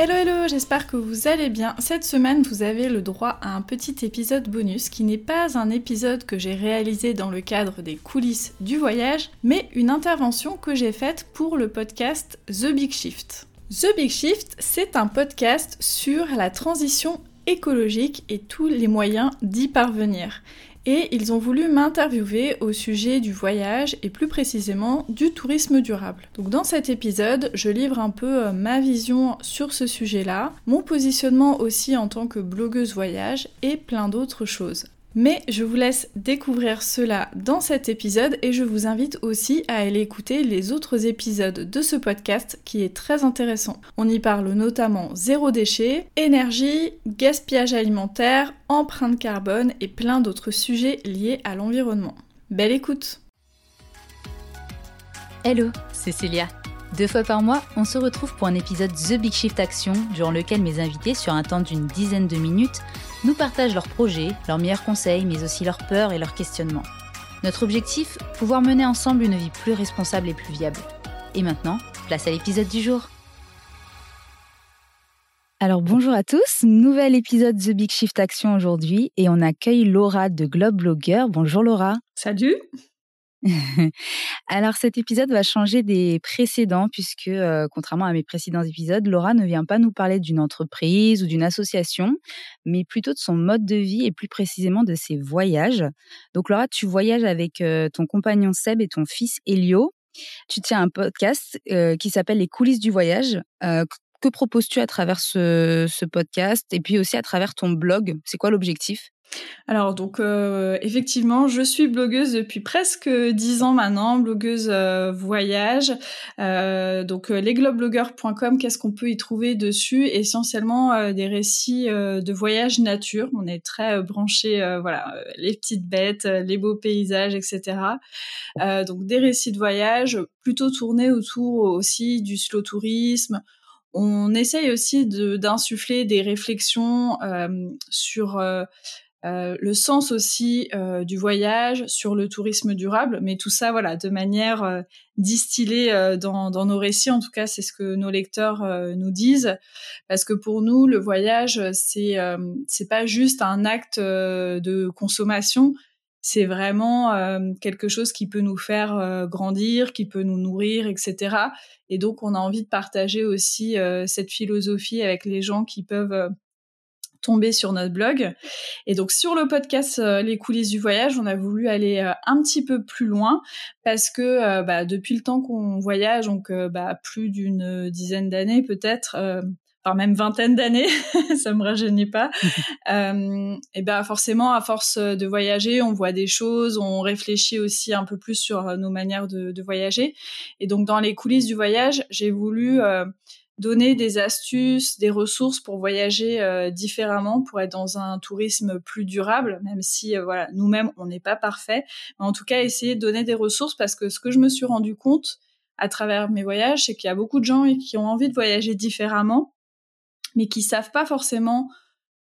Hello hello, j'espère que vous allez bien. Cette semaine, vous avez le droit à un petit épisode bonus qui n'est pas un épisode que j'ai réalisé dans le cadre des coulisses du voyage, mais une intervention que j'ai faite pour le podcast The Big Shift. The Big Shift, c'est un podcast sur la transition écologique et tous les moyens d'y parvenir. Et ils ont voulu m'interviewer au sujet du voyage et plus précisément du tourisme durable. Donc dans cet épisode, je livre un peu euh, ma vision sur ce sujet-là, mon positionnement aussi en tant que blogueuse voyage et plein d'autres choses. Mais je vous laisse découvrir cela dans cet épisode et je vous invite aussi à aller écouter les autres épisodes de ce podcast qui est très intéressant. On y parle notamment zéro déchet, énergie, gaspillage alimentaire, empreinte carbone et plein d'autres sujets liés à l'environnement. Belle écoute Hello, c'est. Deux fois par mois, on se retrouve pour un épisode The Big Shift Action, durant lequel mes invités, sur un temps d'une dizaine de minutes, nous partagent leurs projets, leurs meilleurs conseils, mais aussi leurs peurs et leurs questionnements. Notre objectif Pouvoir mener ensemble une vie plus responsable et plus viable. Et maintenant, place à l'épisode du jour. Alors bonjour à tous, nouvel épisode The Big Shift Action aujourd'hui et on accueille Laura de Globe Blogger. Bonjour Laura. Salut Alors cet épisode va changer des précédents puisque, euh, contrairement à mes précédents épisodes, Laura ne vient pas nous parler d'une entreprise ou d'une association, mais plutôt de son mode de vie et plus précisément de ses voyages. Donc Laura, tu voyages avec euh, ton compagnon Seb et ton fils Elio. Tu tiens un podcast euh, qui s'appelle Les coulisses du voyage. que proposes-tu à travers ce podcast et puis aussi à travers ton blog? C'est quoi l'objectif? Alors donc euh, effectivement, je suis blogueuse depuis presque dix ans maintenant, blogueuse euh, voyage. Euh, donc lesglobeblogueurs.com, qu'est-ce qu'on peut y trouver dessus? Essentiellement des récits de voyage nature. On est très branché, voilà, les petites bêtes, les beaux paysages, etc. donc des récits de voyage plutôt tournés autour aussi du slow tourisme. On essaye aussi d'insuffler des réflexions sur le sens aussi euh, du voyage, sur le tourisme durable, mais tout ça, voilà, de manière euh, distillée dans, dans, nos récits. En tout cas, c'est ce que nos lecteurs nous disent, parce que pour nous, le voyage, c'est c'est pas juste un acte de consommation. C'est vraiment quelque chose qui peut nous faire grandir, qui peut nous nourrir, etc. Et donc, on a envie de partager aussi cette philosophie avec les gens qui peuvent tomber sur notre blog. Et donc sur le podcast euh, Les coulisses du voyage, on a voulu aller euh, un petit peu plus loin parce que euh, bah, depuis le temps qu'on voyage, donc bah, plus d'une dizaine d'années peut-être, enfin même vingtaine d'années, ça me rajeunit pas. et ben forcément, à force de voyager, on voit des choses, on réfléchit aussi un peu plus sur nos manières de, de voyager. Et donc dans les coulisses du voyage, j'ai voulu donner des astuces, des ressources pour voyager euh, différemment, pour être dans un tourisme plus durable, même si euh, voilà nous-mêmes on n'est pas parfait, mais en tout cas essayer de donner des ressources parce que ce que je me suis rendu compte à travers mes voyages, c'est qu'il y a beaucoup de gens qui ont envie de voyager différemment, mais qui savent pas forcément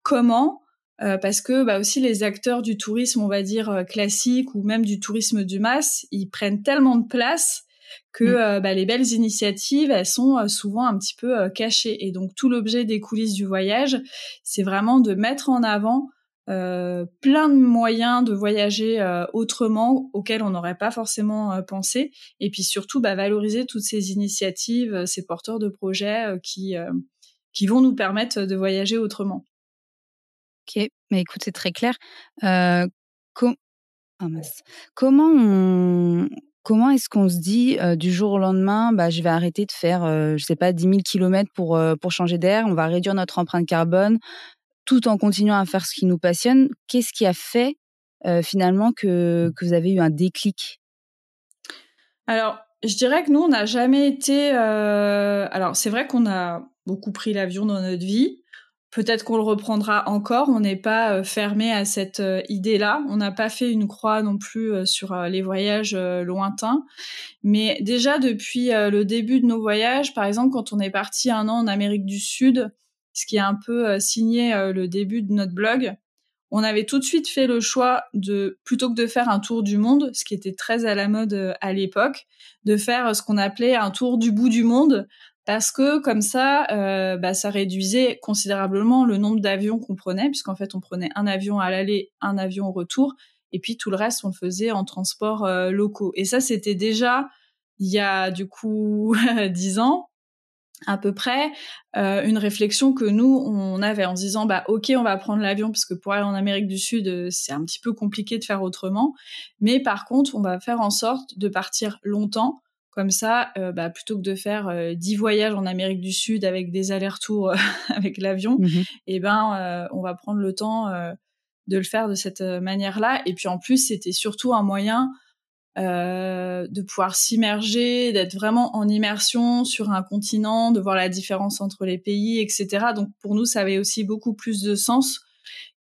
comment. Euh, parce que bah, aussi les acteurs du tourisme, on va dire classique ou même du tourisme du masse, ils prennent tellement de place que mm. euh, bah, les belles initiatives, elles sont euh, souvent un petit peu euh, cachées. Et donc tout l'objet des coulisses du voyage, c'est vraiment de mettre en avant plein de moyens de voyager autrement auxquels on n'aurait pas forcément pensé. Et puis surtout, bah, valoriser toutes ces initiatives, ces porteurs de projets qui, qui vont nous permettre de voyager autrement. Ok, mais écoute, c'est très clair. Ah, comment on, Comment est-ce qu'on se dit du jour au lendemain, bah, je vais arrêter de faire, je sais pas, 10 000 kilomètres pour, pour changer d'air, on va réduire notre empreinte carbone tout en continuant à faire ce qui nous passionne. Qu'est-ce qui a fait finalement que, que vous avez eu un déclic? Alors, je dirais que nous, on n'a jamais été. Euh... Alors, c'est vrai qu'on a beaucoup pris l'avion dans notre vie. Peut-être qu'on le reprendra encore. On n'est pas euh, fermé à cette euh, idée-là. On n'a pas fait une croix non plus euh, sur les voyages lointains. Mais déjà depuis le début de nos voyages, par exemple, quand on est parti un an en Amérique du Sud, ce qui a un peu signé le début de notre blog, on avait tout de suite fait le choix de, plutôt que de faire un tour du monde, ce qui était très à la mode à l'époque, de faire ce qu'on appelait un tour du bout du monde, parce que comme ça, euh, bah, ça réduisait considérablement le nombre d'avions qu'on prenait, puisqu'en fait on prenait un avion à l'aller, un avion au retour, et puis tout le reste on le faisait en transport euh, locaux. Et ça c'était déjà il y a du coup dix ans à peu près euh, une réflexion que nous on avait en se disant bah ok on va prendre l'avion parce que pour aller en Amérique du Sud c'est un petit peu compliqué de faire autrement mais par contre on va faire en sorte de partir longtemps comme ça, euh, bah, plutôt que de faire euh, dix voyages en Amérique du Sud avec des allers-retours euh, avec l'avion, mmh eh ben, on va prendre le temps de le faire de cette manière-là. Et puis en plus, c'était surtout un moyen de pouvoir s'immerger, d'être vraiment en immersion sur un continent, de voir la différence entre les pays, etc. Donc pour nous, ça avait aussi beaucoup plus de sens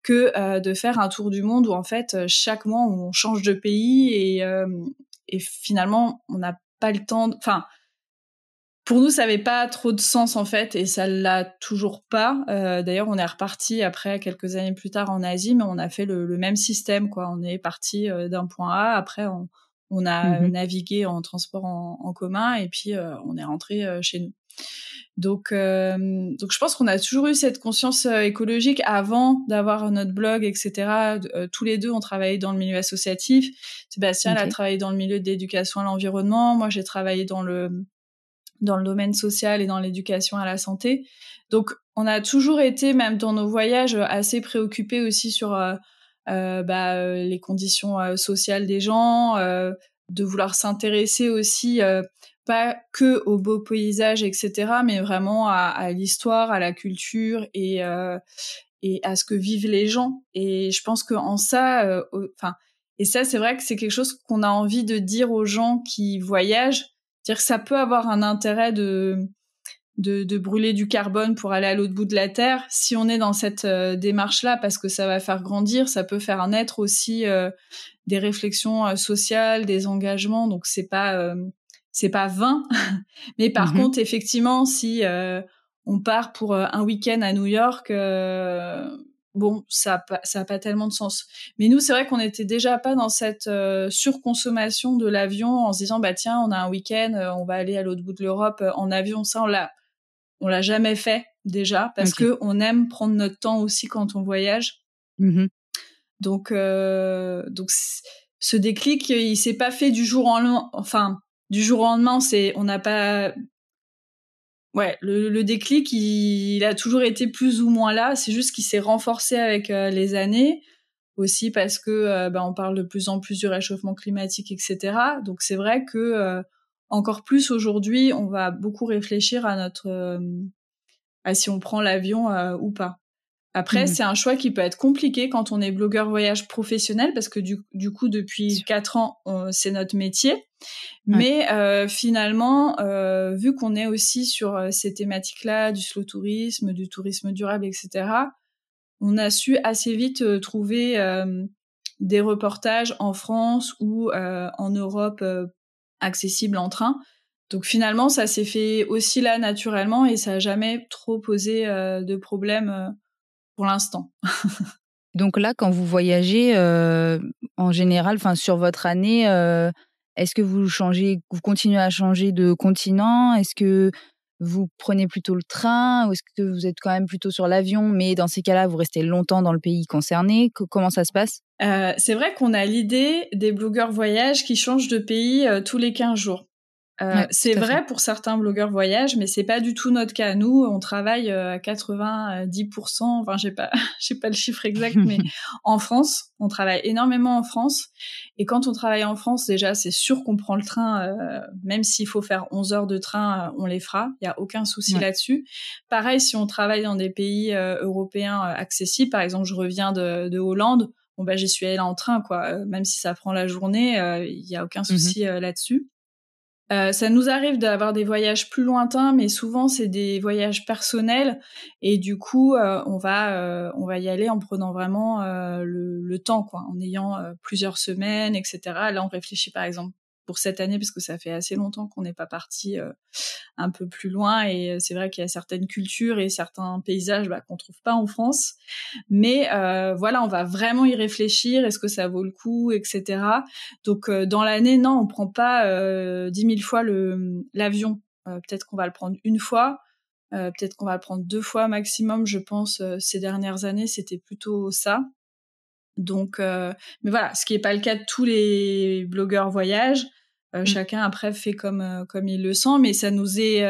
que de faire un tour du monde où en fait chaque mois on change de pays et, et finalement on n'a pas le temps. Enfin, pour nous, ça avait pas trop de sens en fait, et ça l'a toujours pas. Euh, d'ailleurs, on est reparti après quelques années plus tard en Asie, mais on a fait le, même système, quoi. On est parti euh, d'un point A, après on, a mmh navigué en transport en, commun, et puis euh, on est rentré chez nous. Donc, euh, donc je pense qu'on a toujours eu cette conscience euh, écologique avant d'avoir notre blog, etc. Euh, tous les deux, on travaillait dans le milieu associatif. Sébastien a travaillé dans le milieu de l'éducation à l'environnement. Moi, j'ai travaillé dans le dans le domaine social et dans l'éducation à la santé. Donc, on a toujours été, même dans nos voyages, assez préoccupés aussi sur bah, les conditions sociales des gens, de vouloir s'intéresser aussi pas que aux beaux paysages, etc., mais vraiment à, l'histoire, à la culture et, euh, et à ce que vivent les gens. Et je pense que en ça, euh, enfin, et ça, c'est vrai que c'est quelque chose qu'on a envie de dire aux gens qui voyagent, dire que ça peut avoir un intérêt de de, de brûler du carbone pour aller à l'autre bout de la terre. Si on est dans cette euh, démarche-là, parce que ça va faire grandir, ça peut faire naître aussi des réflexions sociales, des engagements. Donc c'est pas c'est pas vain. Mais par mmh contre, effectivement, si euh, on part pour euh, un week-end à New York, euh, bon, ça a ça a pas tellement de sens. Mais nous, c'est vrai qu'on était déjà pas dans cette surconsommation de l'avion en se disant bah tiens, on a un week-end, on va aller à l'autre bout de l'Europe en avion. Ça, on l'a on l'a jamais fait déjà parce que on aime prendre notre temps aussi quand on voyage. Mmh donc donc ce déclic, il s'est pas fait du jour en lendemain. Enfin, du jour au lendemain, c'est on n'a pas ouais, le, déclic, il, a toujours été plus ou moins là. C'est juste qu'il s'est renforcé avec euh, les années, aussi parce que euh, bah, on parle de plus en plus du réchauffement climatique, etc. Donc c'est vrai que euh, encore plus aujourd'hui, on va beaucoup réfléchir à notre à si on prend l'avion ou pas. Après, mmh c'est un choix qui peut être compliqué quand on est blogueur voyage professionnel parce que du, du coup, depuis quatre ans, c'est notre métier. Mais euh, finalement, euh, vu qu'on est aussi sur euh, ces thématiques-là, du slow tourisme, du tourisme durable, etc., on a su assez vite euh, trouver euh, des reportages en France ou en Europe accessibles en train. Donc finalement, ça s'est fait aussi là naturellement et ça n'a jamais trop posé de problème pour l'instant. Donc là, quand vous voyagez, euh, en général, enfin sur votre année, euh, est-ce que vous changez, vous continuez à changer de continent? Est-ce que vous prenez plutôt le train ou est-ce que vous êtes quand même plutôt sur l'avion Mais dans ces cas-là, vous restez longtemps dans le pays concerné? comment ça se passe? Euh, C'est vrai qu'on a l'idée des blogueurs voyage qui changent de pays tous les 15 jours. Euh, c'est vrai pour certains blogueurs voyage, mais c'est pas du tout notre cas. Nous, on travaille euh, à 90%. Enfin, j'ai pas, j'ai pas le chiffre exact, mais en France, on travaille énormément en France. Et quand on travaille en France, déjà, c'est sûr qu'on prend le train, euh, même s'il faut faire 11 heures de train, on les fera. Il y a aucun souci là-dessus. Pareil, si on travaille dans des pays européens accessibles, par exemple, je reviens de, de Hollande. Bon bah j'y suis allée en train quoi, même si ça prend la journée, il y a aucun mmh souci là-dessus. Ça nous arrive d'avoir des voyages plus lointains, mais souvent c'est des voyages personnels et du coup on va on va y aller en prenant vraiment le, le, temps, quoi, en ayant plusieurs semaines, etc. Là on réfléchit par exemple pour cette année parce que ça fait assez longtemps qu'on n'est pas parti euh, un peu plus loin. Et euh, c'est vrai qu'il y a certaines cultures et certains paysages bah, qu'on trouve pas en France. Mais euh, voilà on va vraiment y réfléchir. Est-ce que ça vaut le coup etc donc dans l'année non on prend pas dix mille fois l'avion. Peut-être qu'on va le prendre une fois. Peut-être qu'on va le prendre deux fois maximum je pense ces dernières années. C'était plutôt ça donc, euh, mais voilà, ce qui n'est pas le cas de tous les blogueurs voyage. Euh, mm. Chacun après fait comme euh, comme il le sent, mais ça nous est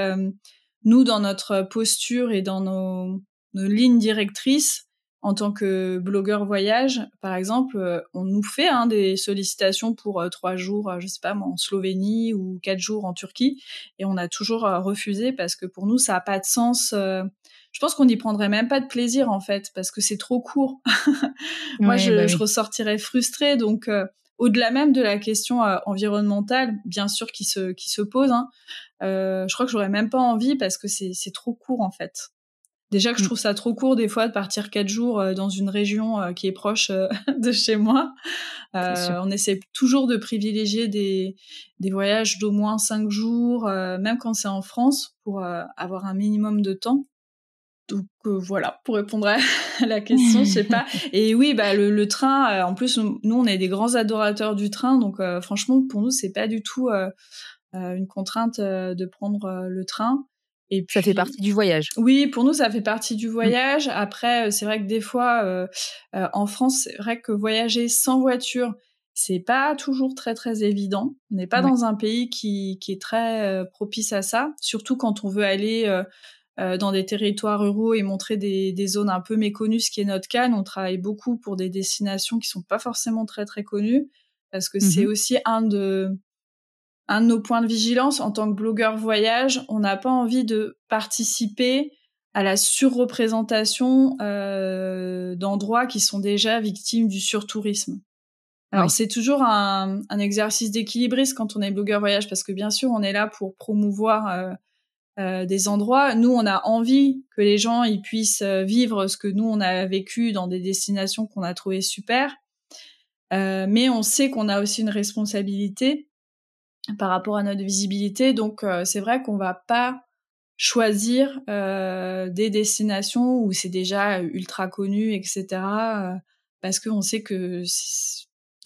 nous dans notre posture et dans nos, nos lignes directrices en tant que blogueur voyage, par exemple, on nous fait hein, des sollicitations pour trois jours, je sais pas, en Slovénie ou quatre jours en Turquie, et on a toujours refusé parce que pour nous ça a pas de sens je pense qu'on n'y prendrait même pas de plaisir en fait parce que c'est trop court. Moi, je, bah je, ressortirais frustrée. Donc, euh, au-delà même de la question euh, environnementale, bien sûr, qui se qui se pose, hein, euh, je crois que j'aurais même pas envie parce que c'est c'est trop court en fait. Déjà que je mm. trouve ça trop court des fois de partir quatre jours euh, dans une région qui est proche de chez moi. on essaie toujours de privilégier des, des voyages d'au moins cinq jours, même quand c'est en France, pour avoir un minimum de temps. Donc euh, voilà, pour répondre à la question, je sais pas. Et oui, bah le, train. Euh, en plus, nous, on est des grands adorateurs du train, donc euh, franchement, pour nous, c'est pas du tout une contrainte de prendre le train. Et ça fait partie du voyage. Oui, pour nous, ça fait partie du voyage. Après, c'est vrai que des fois, en France, c'est vrai que voyager sans voiture, c'est pas toujours très très évident. On n'est pas dans un pays qui, qui est très propice à ça, surtout quand on veut aller euh, dans des territoires ruraux et montrer des, des, zones un peu méconnues, ce qui est notre cas. on travaille beaucoup pour des destinations qui sont pas forcément très très connues, parce que c'est mhm. aussi un de un de nos points de vigilance en tant que blogueur voyage. On n'a pas envie de participer à la surreprésentation euh, d'endroits qui sont déjà victimes du surtourisme. Alors c'est toujours un, un exercice d'équilibriste quand on est blogueur voyage parce que bien sûr on est là pour promouvoir euh, euh, des endroits. Nous, on a envie que les gens ils puissent euh, vivre ce que nous on a vécu dans des destinations qu'on a trouvées super. Euh, mais on sait qu'on a aussi une responsabilité par rapport à notre visibilité. Donc c'est vrai qu'on va pas choisir des destinations où c'est déjà ultra connu, etc. parce qu'on sait que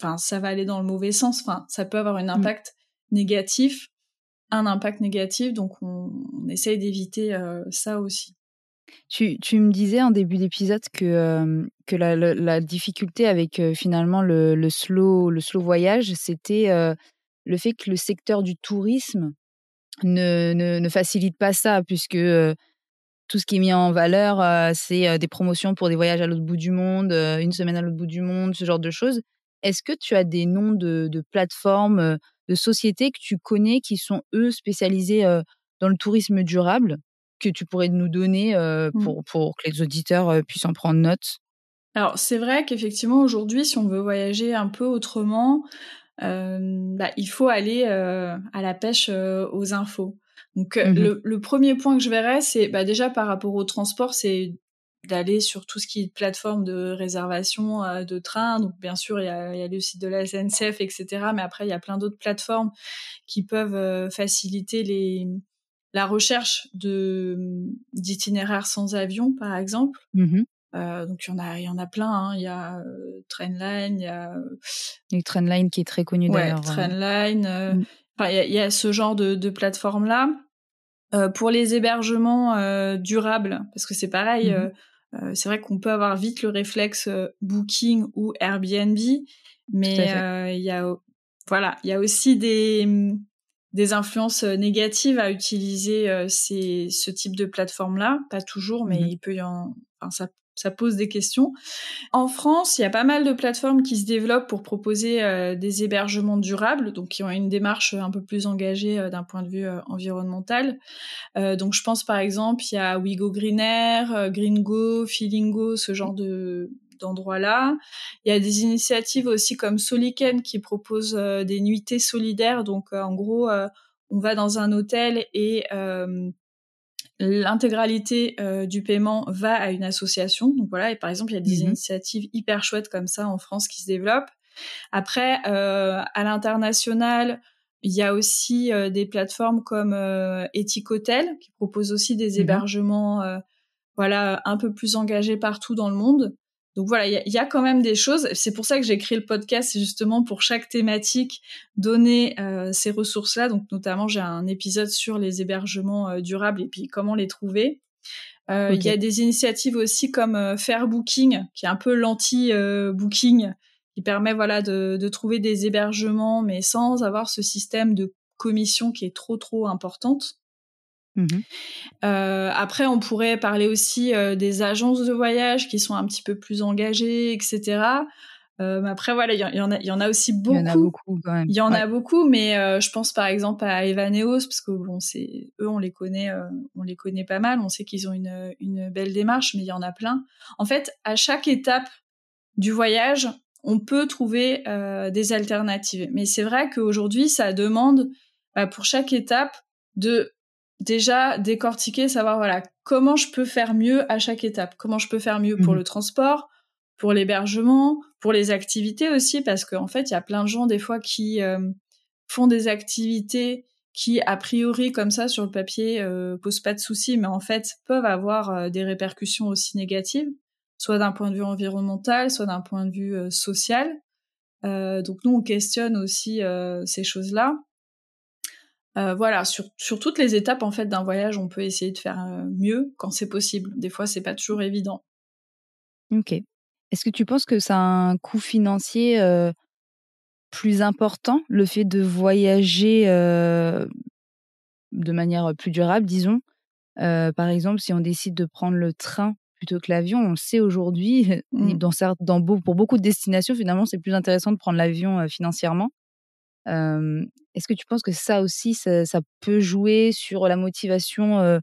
enfin ça va aller dans le mauvais sens. Enfin ça peut avoir un mmh. impact négatif un impact négatif, donc on, essaye d'éviter euh, ça aussi. Tu, tu, me disais en début d'épisode que, euh, que la, difficulté avec euh, finalement le, slow, le slow voyage, c'était le fait que le secteur du tourisme ne, ne, facilite pas ça, puisque tout ce qui est mis en valeur, c'est des promotions pour des voyages à l'autre bout du monde, une semaine à l'autre bout du monde, ce genre de choses. Est-ce que tu as des noms de plateformes de sociétés que tu connais qui sont, eux, spécialisés dans le tourisme durable, que tu pourrais nous donner mmh. pour, pour que les auditeurs puissent en prendre note? Alors, c'est vrai qu'effectivement, aujourd'hui, si on veut voyager un peu autrement, bah, il faut aller à la pêche aux infos. Donc, mmh le, le, premier point que je verrais, c'est bah, déjà par rapport au transport, c'est d'aller sur tout ce qui est plateforme de réservation euh, de train. Donc bien sûr, il y a, il y a le site de la SNCF, etc. Mais après, il y a plein d'autres plateformes qui peuvent euh, faciliter les, la recherche de d'itinéraires sans avion, par exemple. Mmh euh, donc il y en a, il y en a plein. Hein. Il y a euh, Trainline, il y a et Trainline qui est très connu ouais, d'ailleurs. Trainline. Mmh. Enfin, il y, a, il y, a, ce genre de, de plateforme là. Pour les hébergements durables, parce que c'est pareil, mmh euh, c'est vrai qu'on peut avoir vite le réflexe euh, Booking ou Airbnb, mais euh, il y a voilà, il y a aussi des des influences négatives à utiliser ces, ce type de plateforme-là. Pas toujours, mais mmh il peut y en, enfin, ça ça pose des questions. En France, il y a pas mal de plateformes qui se développent pour proposer euh, des hébergements durables, donc qui ont une démarche un peu plus engagée euh, d'un point de vue euh, environnemental. donc je pense par exemple, il y a WeGo Green Air, Gringo, Feelingo, ce genre de d'endroits-là. Il y a des initiatives aussi comme Soliken qui proposent des nuitées solidaires. Donc en gros, on va dans un hôtel et l'intégralité du paiement va à une association. Donc voilà, et par exemple, il y a des mmh initiatives hyper chouettes comme ça en France qui se développent. Après, à l'international, il y a aussi des plateformes comme Ethic Hotel qui proposent aussi des mmh hébergements voilà un peu plus engagés partout dans le monde. Donc voilà, il y, a quand même des choses. C'est pour ça que j'ai créé le podcast, c'est justement pour chaque thématique donner euh, ces ressources-là. Donc notamment, j'ai un épisode sur les hébergements euh, durables et puis comment les trouver. Euh, il y a des initiatives aussi comme Fair Booking, qui est un peu l'anti-booking, qui permet voilà de, de, trouver des hébergements, mais sans avoir ce système de commission qui est trop trop importante. Mmh euh, après, on pourrait parler aussi euh, des agences de voyage qui sont un petit peu plus engagées, etc. Euh, après, voilà, il y, en a, il y en a aussi beaucoup. Il y en a beaucoup quand même. Il y en a beaucoup, mais je pense par exemple à Evaneos parce que bon, c'est eux, on les connaît, on les connaît pas mal. On sait qu'ils ont une, une belle démarche, mais il y en a plein. En fait, à chaque étape du voyage, on peut trouver des alternatives. Mais c'est vrai qu'aujourd'hui, ça demande bah, pour chaque étape de déjà décortiquer, savoir voilà comment je peux faire mieux à chaque étape, comment je peux faire mieux pour mmh. le transport, pour l'hébergement, pour les activités aussi, parce qu'en fait il y a plein de gens des fois qui euh, font des activités qui a priori comme ça sur le papier euh, posent pas de soucis, mais en fait peuvent avoir euh, des répercussions aussi négatives, soit d'un point de vue environnemental, soit d'un point de vue euh, social. donc nous on questionne aussi ces choses-là. Euh, voilà, sur, sur, toutes les étapes en fait d'un voyage, on peut essayer de faire euh, mieux quand c'est possible. Des fois, c'est pas toujours évident. Ok. Est-ce que tu penses que ça a un coût financier euh, plus important, le fait de voyager de manière plus durable, disons? Par exemple, si on décide de prendre le train plutôt que l'avion, on le sait aujourd'hui, mmh. dans, dans, pour beaucoup de destinations, finalement, c'est plus intéressant de prendre l'avion financièrement. Est-ce que tu penses que ça aussi, ça, peut jouer sur la motivation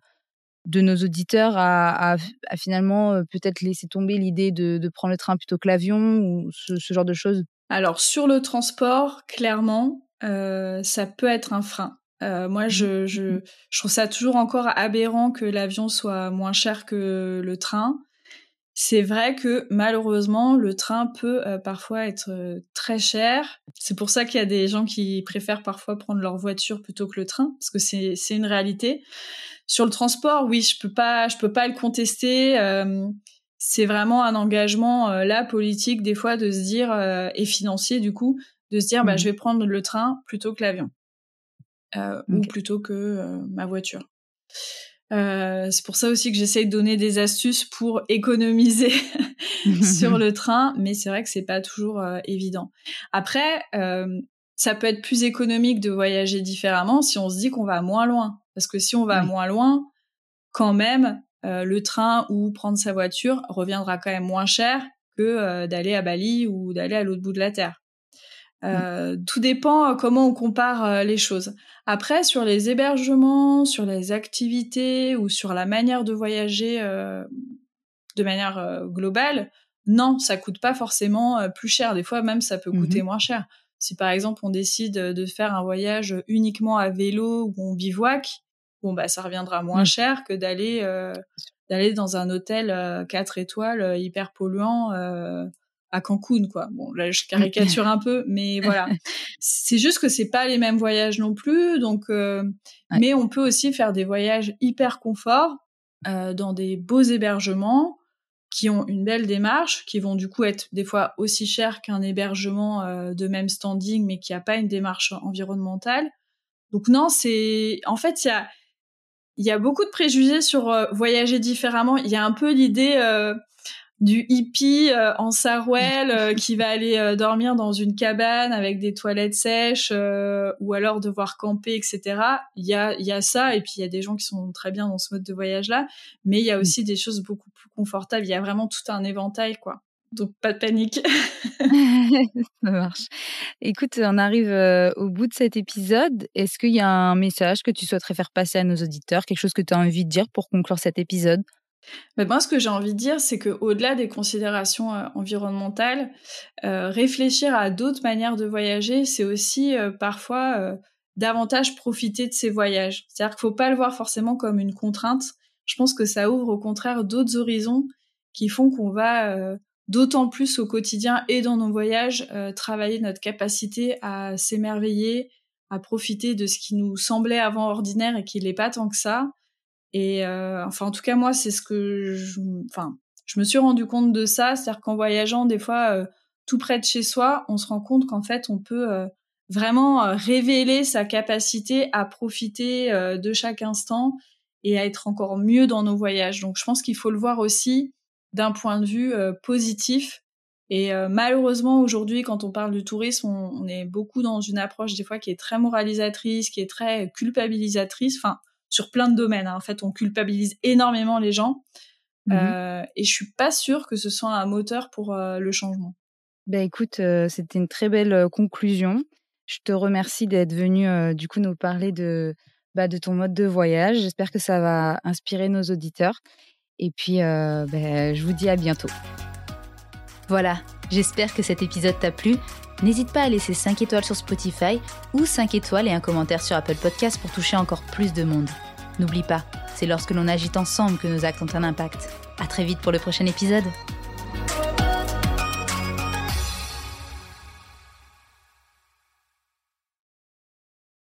de nos auditeurs à, finalement peut-être laisser tomber l'idée de, prendre le train plutôt que l'avion ou ce, genre de choses? Alors sur le transport, clairement, ça peut être un frein. moi, mmh je, je, je, trouve ça toujours encore aberrant que l'avion soit moins cher que le train. C'est vrai que malheureusement, le train peut euh, parfois être euh, très cher. C'est pour ça qu'il y a des gens qui préfèrent parfois prendre leur voiture plutôt que le train, parce que c'est une réalité. Sur le transport, oui, je peux pas, je peux pas le contester. Euh, c'est vraiment un engagement là politique des fois de se dire et financier du coup de se dire bah mmh. je vais prendre le train plutôt que l'avion ou plutôt que ma voiture. Euh, c'est pour ça aussi que j'essaye de donner des astuces pour économiser sur le train, mais c'est vrai que c'est pas toujours euh, évident. Après, euh, ça peut être plus économique de voyager différemment si on se dit qu'on va moins loin, parce que si on va moins loin, quand même, le train ou prendre sa voiture reviendra quand même moins cher que d'aller à Bali ou d'aller à l'autre bout de la terre. Euh, tout dépend euh, comment on compare euh, les choses. Après, sur les hébergements, sur les activités ou sur la manière de voyager de manière globale, non, ça coûte pas forcément plus cher. Des fois, même, ça peut coûter mm-hmm. moins cher. Si par exemple on décide de faire un voyage uniquement à vélo ou on bivouac, bon bah ça reviendra moins mm. cher que d'aller d'aller dans un hôtel 4 étoiles hyper polluant à Cancun, quoi. Bon, là, je caricature un peu, mais voilà. C'est juste que c'est pas les mêmes voyages non plus, donc. Euh, mais on peut aussi faire des voyages hyper confort euh, dans des beaux hébergements qui ont une belle démarche, qui vont du coup être des fois aussi chers qu'un hébergement euh, de même standing, mais qui a pas une démarche environnementale. Donc non, c'est en fait il y a il y a beaucoup de préjugés sur voyager différemment. Il y a un peu l'idée du hippie euh, en sarouel euh, qui va aller euh, dormir dans une cabane avec des toilettes sèches ou alors devoir camper, etc. Il y a, y a ça et puis il y a des gens qui sont très bien dans ce mode de voyage là, mais il y a aussi des choses beaucoup plus confortables. Il y a vraiment tout un éventail quoi. Donc pas de panique. ça marche. Écoute, on arrive au bout de cet épisode. Est-ce qu'il y a un message que tu souhaiterais faire passer à nos auditeurs, quelque chose que tu as envie de dire pour conclure cet épisode? Mais moi, ce que j'ai envie de dire, c'est qu'au-delà des considérations euh, environnementales, euh, réfléchir à d'autres manières de voyager, c'est aussi euh, parfois davantage profiter de ces voyages. C'est-à-dire qu'il faut pas le voir forcément comme une contrainte. Je pense que ça ouvre au contraire d'autres horizons qui font qu'on va d'autant plus au quotidien et dans nos voyages travailler notre capacité à s'émerveiller, à profiter de ce qui nous semblait avant ordinaire et qui n'est pas tant que ça. Et euh, enfin, en tout cas, moi, c'est ce que je, enfin, je me suis rendu compte de ça, c'est-à-dire qu'en voyageant, des fois, tout près de chez soi, on se rend compte qu'en fait, on peut vraiment révéler sa capacité à profiter de chaque instant et à être encore mieux dans nos voyages. Donc, je pense qu'il faut le voir aussi d'un point de vue euh, positif. Et euh, malheureusement, aujourd'hui, quand on parle du tourisme, on, est beaucoup dans une approche des fois qui est très moralisatrice, qui est très culpabilisatrice. Sur plein de domaines. Hein. En fait, on culpabilise énormément les gens. Mmh euh, et je suis pas sûre que ce soit un moteur pour le changement. Ben écoute, c'était une très belle conclusion. Je te remercie d'être venu du coup nous parler de, bah, de ton mode de voyage. J'espère que ça va inspirer nos auditeurs. Et puis, euh, ben, je vous dis à bientôt. Voilà, j'espère que cet épisode t'a plu. N'hésite pas à laisser 5 étoiles sur Spotify ou 5 étoiles et un commentaire sur Apple Podcast pour toucher encore plus de monde. N'oublie pas, c'est lorsque l'on agit ensemble que nos actes ont un impact. À très vite pour le prochain épisode.